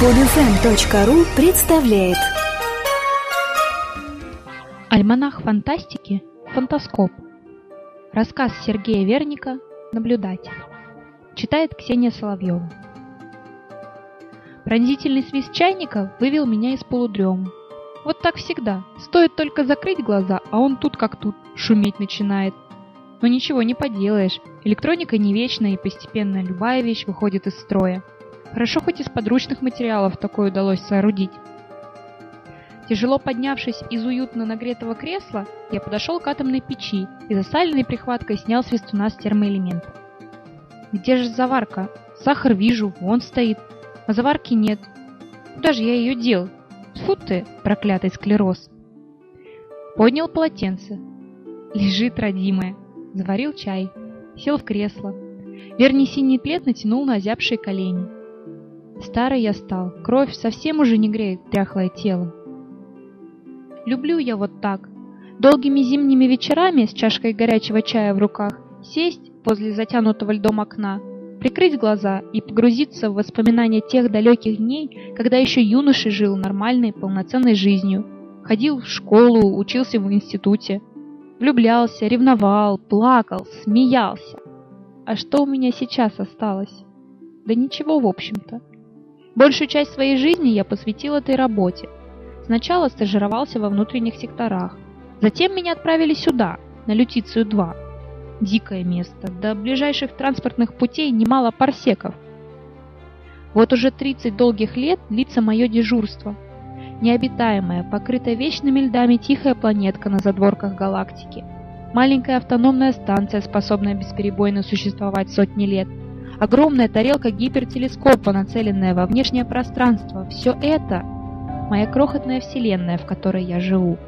Podfm.ru представляет Альманах фантастики «Фантаскоп». Рассказ Сергея Верника «Наблюдатель». Читает Ксения Соловьева. Пронзительный свист чайника вывел меня из полудрема. Вот так всегда. Стоит только закрыть глаза, а он тут как тут шуметь начинает. Но ничего не поделаешь. Электроника не вечна, и постепенно любая вещь выходит из строя. Хорошо хоть из подручных материалов такое удалось соорудить. Тяжело поднявшись из уютно нагретого кресла, я подошел к атомной печи и засаленной прихваткой снял свистуна с термоэлемента. Где же заварка? Сахар вижу, вон стоит, а заварки нет. Куда же я ее дел? Тьфу ты, проклятый склероз. Поднял полотенце. Лежит родимая. Заварил чай. Сел в кресло. Верний синий плед натянул на озябшие колени. Старый я стал, кровь совсем уже не греет тряхлое тело. Люблю я вот так, долгими зимними вечерами с чашкой горячего чая в руках, сесть возле затянутого льдом окна, прикрыть глаза и погрузиться в воспоминания тех далеких дней, когда еще юношей жил нормальной, полноценной жизнью. Ходил в школу, учился в институте. Влюблялся, ревновал, плакал, смеялся. А что у меня сейчас осталось? Да ничего, в общем-то. Большую часть своей жизни я посвятил этой работе. Сначала стажировался во внутренних секторах. Затем меня отправили сюда, на Лютицию-2. Дикое место. До ближайших транспортных путей немало парсеков. Вот уже 30 долгих лет длится мое дежурство. Необитаемая, покрытая вечными льдами тихая планетка на задворках галактики. Маленькая автономная станция, способная бесперебойно существовать сотни лет – огромная тарелка гипертелескопа, нацеленная во внешнее пространство. Все это моя крохотная вселенная, в которой я живу.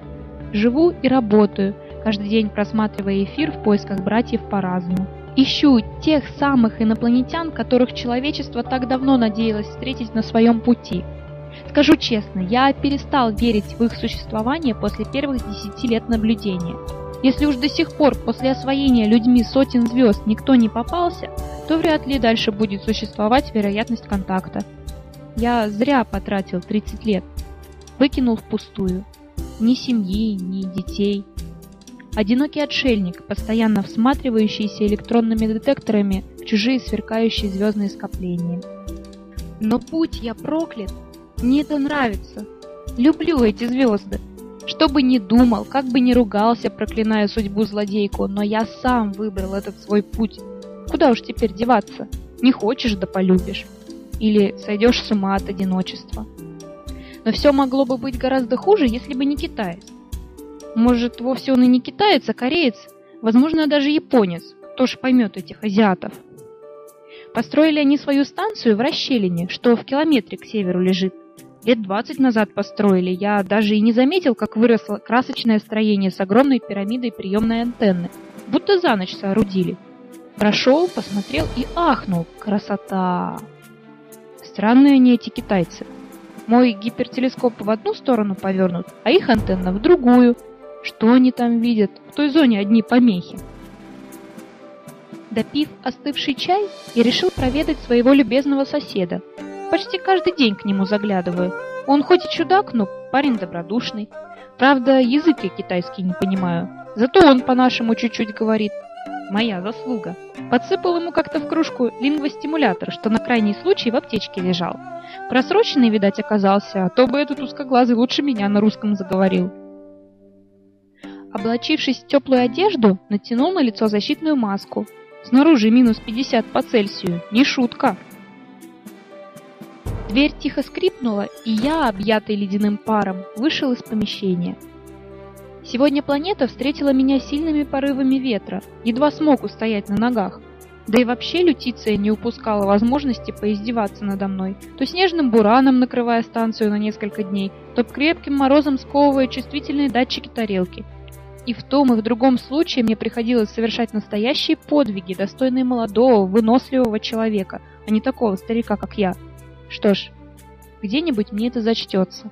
Живу и работаю, каждый день просматривая эфир в поисках братьев по разуму. Ищу тех самых инопланетян, которых человечество так давно надеялось встретить на своем пути. Скажу честно, я перестал верить в их существование после первых десяти лет наблюдения. Если уж до сих пор после освоения людьми сотен звезд никто не попался, то вряд ли дальше будет существовать вероятность контакта. Я зря потратил 30 лет. Выкинул впустую. Ни семьи, ни детей. Одинокий отшельник, постоянно всматривающийся электронными детекторами в чужие сверкающие звездные скопления. Но путь я проклят. Мне это нравится. Люблю эти звезды. Что бы ни думал, как бы ни ругался, проклиная судьбу злодейку, но я сам выбрал этот свой путь. Куда уж теперь деваться? Не хочешь, да полюбишь. Или сойдешь с ума от одиночества. Но все могло бы быть гораздо хуже, если бы не китаец. Может, вовсе он и не китаец, а кореец, возможно, даже японец. Кто ж поймет этих азиатов? Построили они свою станцию в расщелине, что в километре к северу лежит. Лет двадцать назад построили. Я даже и не заметил, как выросло красочное строение с огромной пирамидой приемной антенны. Будто за ночь соорудили. Прошел, посмотрел и ахнул. Красота! Странные они эти китайцы. Мой гипертелескоп в одну сторону повернут, а их антенна в другую. Что они там видят? В той зоне одни помехи. Допив остывший чай, я решил проведать своего любезного соседа. Почти каждый день к нему заглядываю. Он хоть и чудак, но парень добродушный. Правда, язык я китайский не понимаю. Зато он по-нашему чуть-чуть говорит. Моя заслуга. Подсыпал ему как-то в кружку лингвостимулятор, что на крайний случай в аптечке лежал. Просроченный, видать, оказался, а то бы этот узкоглазый лучше меня на русском заговорил. Облачившись в теплую одежду, натянул на лицо защитную маску. Снаружи минус 50 по Цельсию. Не шутка. Дверь тихо скрипнула, и я, объятый ледяным паром, вышел из помещения. Сегодня планета встретила меня сильными порывами ветра, едва смог устоять на ногах. Да и вообще Лютиция не упускала возможности поиздеваться надо мной, то снежным бураном накрывая станцию на несколько дней, то крепким морозом сковывая чувствительные датчики тарелки. И в том и в другом случае мне приходилось совершать настоящие подвиги, достойные молодого, выносливого человека, а не такого старика, как я. Что ж, где-нибудь мне это зачтется.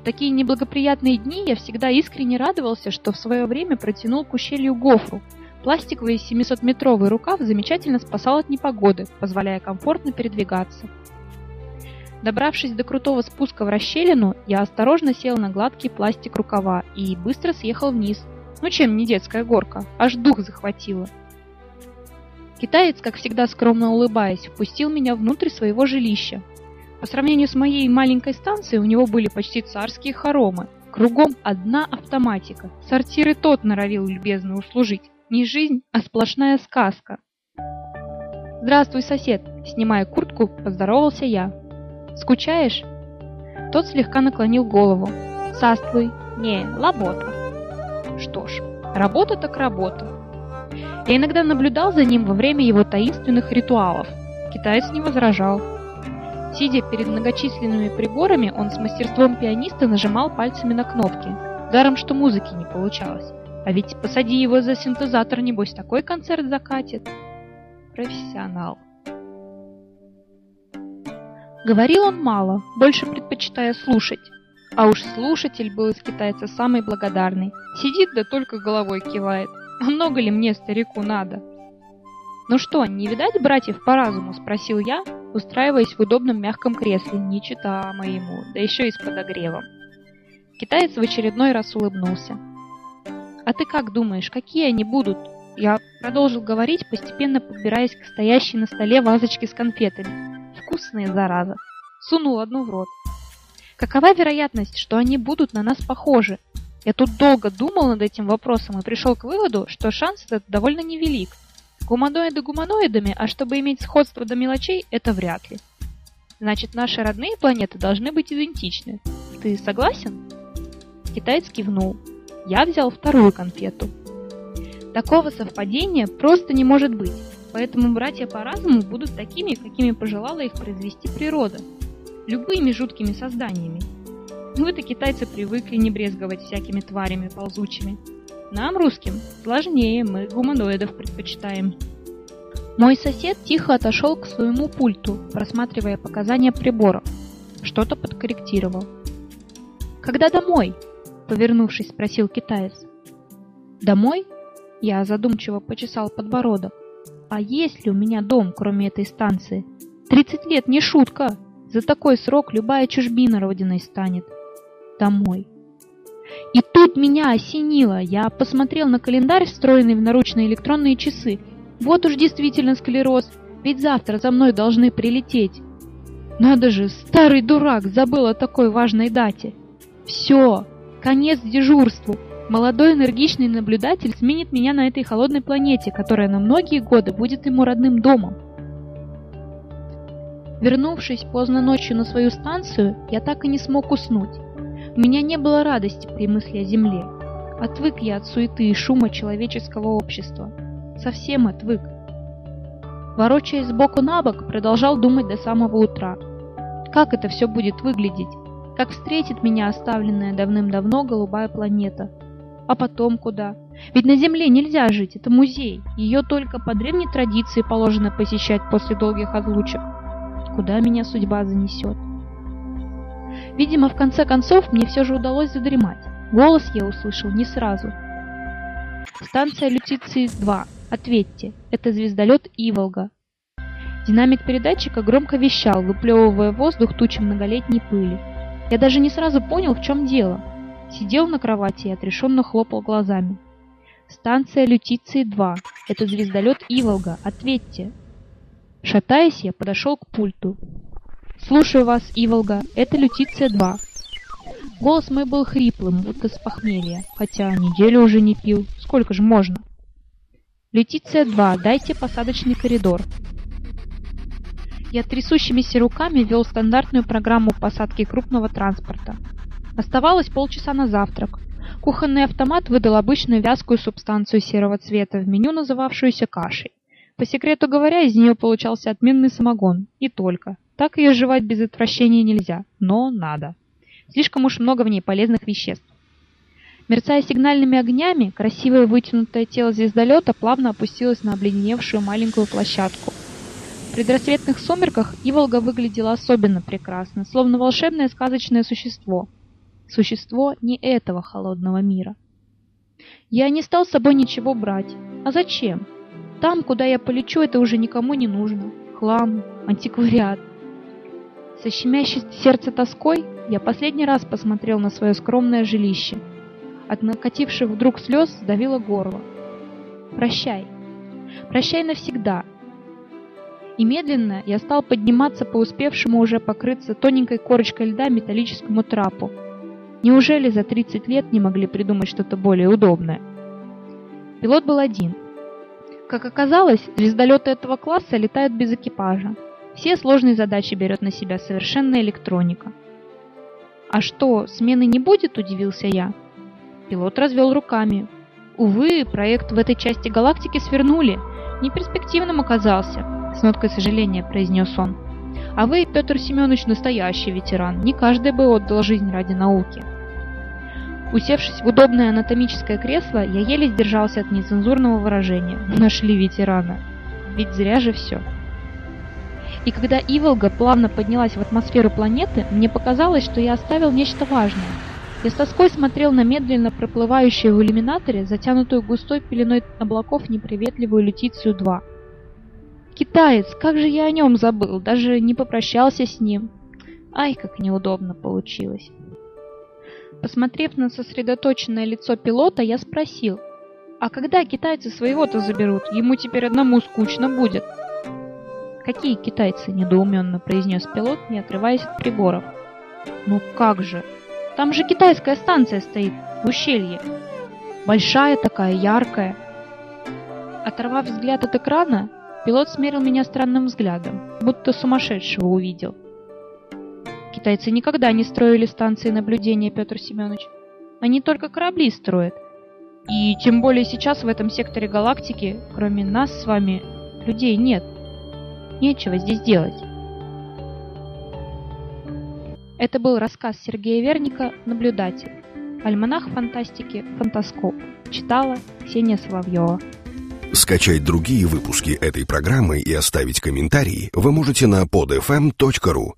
В такие неблагоприятные дни я всегда искренне радовался, что в свое время протянул к ущелью гофру. Пластиковый 700-метровый рукав замечательно спасал от непогоды, позволяя комфортно передвигаться. Добравшись до крутого спуска в расщелину, я осторожно сел на гладкий пластик рукава и быстро съехал вниз. Ну чем не детская горка, аж дух захватило. Китаец, как всегда скромно улыбаясь, впустил меня внутрь своего жилища. По сравнению с моей маленькой станцией, у него были почти царские хоромы. Кругом одна автоматика. Сортир и тот норовил любезно услужить. Не жизнь, а сплошная сказка. «Здравствуй, сосед!» Снимая куртку, поздоровался я. «Скучаешь?» Тот слегка наклонил голову. «Саствуй!» «Не, работа!» Что ж, работа так работа. Я иногда наблюдал за ним во время его таинственных ритуалов. Китаец не возражал. Сидя перед многочисленными приборами, он с мастерством пианиста нажимал пальцами на кнопки. Даром, что музыки не получалось. А ведь посади его за синтезатор, небось, такой концерт закатит. Профессионал. Говорил он мало, больше предпочитая слушать. А уж слушатель был из китайца самый благодарный. Сидит да только головой кивает. А много ли мне, старику, надо? «Ну что, не видать братьев по разуму?» – спросил я, устраиваясь в удобном мягком кресле, не чита моему, да еще и с подогревом. Китаец в очередной раз улыбнулся. «А ты как думаешь, какие они будут?» Я продолжил говорить, постепенно подбираясь к стоящей на столе вазочке с конфетами. Вкусные, зараза. Сунул одну в рот. Какова вероятность, что они будут на нас похожи? Я тут долго думал над этим вопросом и пришел к выводу, что шанс этот довольно невелик. Гуманоиды гуманоидами, а чтобы иметь сходство до мелочей, это вряд ли. Значит, наши родные планеты должны быть идентичны. Ты согласен? Китаец кивнул. Я взял вторую конфету. Такого совпадения просто не может быть, поэтому братья по разуму будут такими, какими пожелала их произвести природа. Любыми жуткими созданиями, вы-то, китайцы, привыкли не брезговать всякими тварями ползучими. Нам, русским, сложнее, мы гуманоидов предпочитаем. Мой сосед тихо отошел к своему пульту, просматривая показания приборов. Что-то подкорректировал. «Когда домой?» — повернувшись, спросил китаец. «Домой?» — я задумчиво почесал подбородок. «А есть ли у меня дом, кроме этой станции? Тридцать лет не шутка! За такой срок любая чужбина родиной станет домой. И тут меня осенило. Я посмотрел на календарь, встроенный в наручные электронные часы. Вот уж действительно склероз, ведь завтра за мной должны прилететь. Надо же, старый дурак забыл о такой важной дате. Все, конец дежурству. Молодой энергичный наблюдатель сменит меня на этой холодной планете, которая на многие годы будет ему родным домом. Вернувшись поздно ночью на свою станцию, я так и не смог уснуть. У меня не было радости при мысли о земле. Отвык я от суеты и шума человеческого общества. Совсем отвык. Ворочаясь сбоку на бок, продолжал думать до самого утра. Как это все будет выглядеть? Как встретит меня оставленная давным-давно голубая планета? А потом куда? Ведь на Земле нельзя жить, это музей. Ее только по древней традиции положено посещать после долгих отлучек. Куда меня судьба занесет? Видимо, в конце концов мне все же удалось задремать. Голос я услышал не сразу. Станция Лютиции-2. Ответьте, это звездолет Иволга. Динамик передатчика громко вещал, выплевывая воздух тучи многолетней пыли. Я даже не сразу понял, в чем дело. Сидел на кровати и отрешенно хлопал глазами. Станция Лютиции-2. Это звездолет Иволга. Ответьте. Шатаясь, я подошел к пульту. «Слушаю вас, Иволга, это Лютиция-2». Голос мой был хриплым, будто с похмелья, хотя неделю уже не пил. Сколько же можно? «Лютиция-2, дайте посадочный коридор». Я трясущимися руками вел стандартную программу посадки крупного транспорта. Оставалось полчаса на завтрак. Кухонный автомат выдал обычную вязкую субстанцию серого цвета в меню, называвшуюся кашей. По секрету говоря, из нее получался отменный самогон. И только. Так ее жевать без отвращения нельзя, но надо. Слишком уж много в ней полезных веществ. Мерцая сигнальными огнями, красивое вытянутое тело звездолета плавно опустилось на обледеневшую маленькую площадку. В предрассветных сумерках Иволга выглядела особенно прекрасно, словно волшебное сказочное существо. Существо не этого холодного мира. Я не стал с собой ничего брать. А зачем? Там, куда я полечу, это уже никому не нужно. Хлам, антиквариат. Со щемящей сердце тоской я последний раз посмотрел на свое скромное жилище. От накативших вдруг слез сдавило горло. Прощай. Прощай навсегда. И медленно я стал подниматься по успевшему уже покрыться тоненькой корочкой льда металлическому трапу. Неужели за 30 лет не могли придумать что-то более удобное? Пилот был один. Как оказалось, звездолеты этого класса летают без экипажа. Все сложные задачи берет на себя совершенная электроника. «А что, смены не будет?» – удивился я. Пилот развел руками. «Увы, проект в этой части галактики свернули. Неперспективным оказался», – с ноткой сожаления произнес он. «А вы, Петр Семенович, настоящий ветеран. Не каждый бы отдал жизнь ради науки». Усевшись в удобное анатомическое кресло, я еле сдержался от нецензурного выражения. Нашли ветерана. Ведь зря же все. И когда Иволга плавно поднялась в атмосферу планеты, мне показалось, что я оставил нечто важное. Я с тоской смотрел на медленно проплывающую в иллюминаторе, затянутую густой пеленой облаков неприветливую Летицию-2. Китаец, как же я о нем забыл, даже не попрощался с ним. Ай, как неудобно получилось. Посмотрев на сосредоточенное лицо пилота, я спросил, а когда китайцы своего-то заберут? Ему теперь одному скучно будет. «Какие китайцы?» – недоуменно произнес пилот, не отрываясь от приборов. «Ну как же? Там же китайская станция стоит, в ущелье. Большая такая, яркая». Оторвав взгляд от экрана, пилот смерил меня странным взглядом, будто сумасшедшего увидел. Китайцы никогда не строили станции наблюдения, Петр Семенович. Они только корабли строят. И тем более сейчас в этом секторе галактики, кроме нас с вами, людей нет. Нечего здесь делать. Это был рассказ Сергея Верника «Наблюдатель». Альманах фантастики «Фантаскоп». Читала Ксения Соловьева. Скачать другие выпуски этой программы и оставить комментарии вы можете на podfm.ru.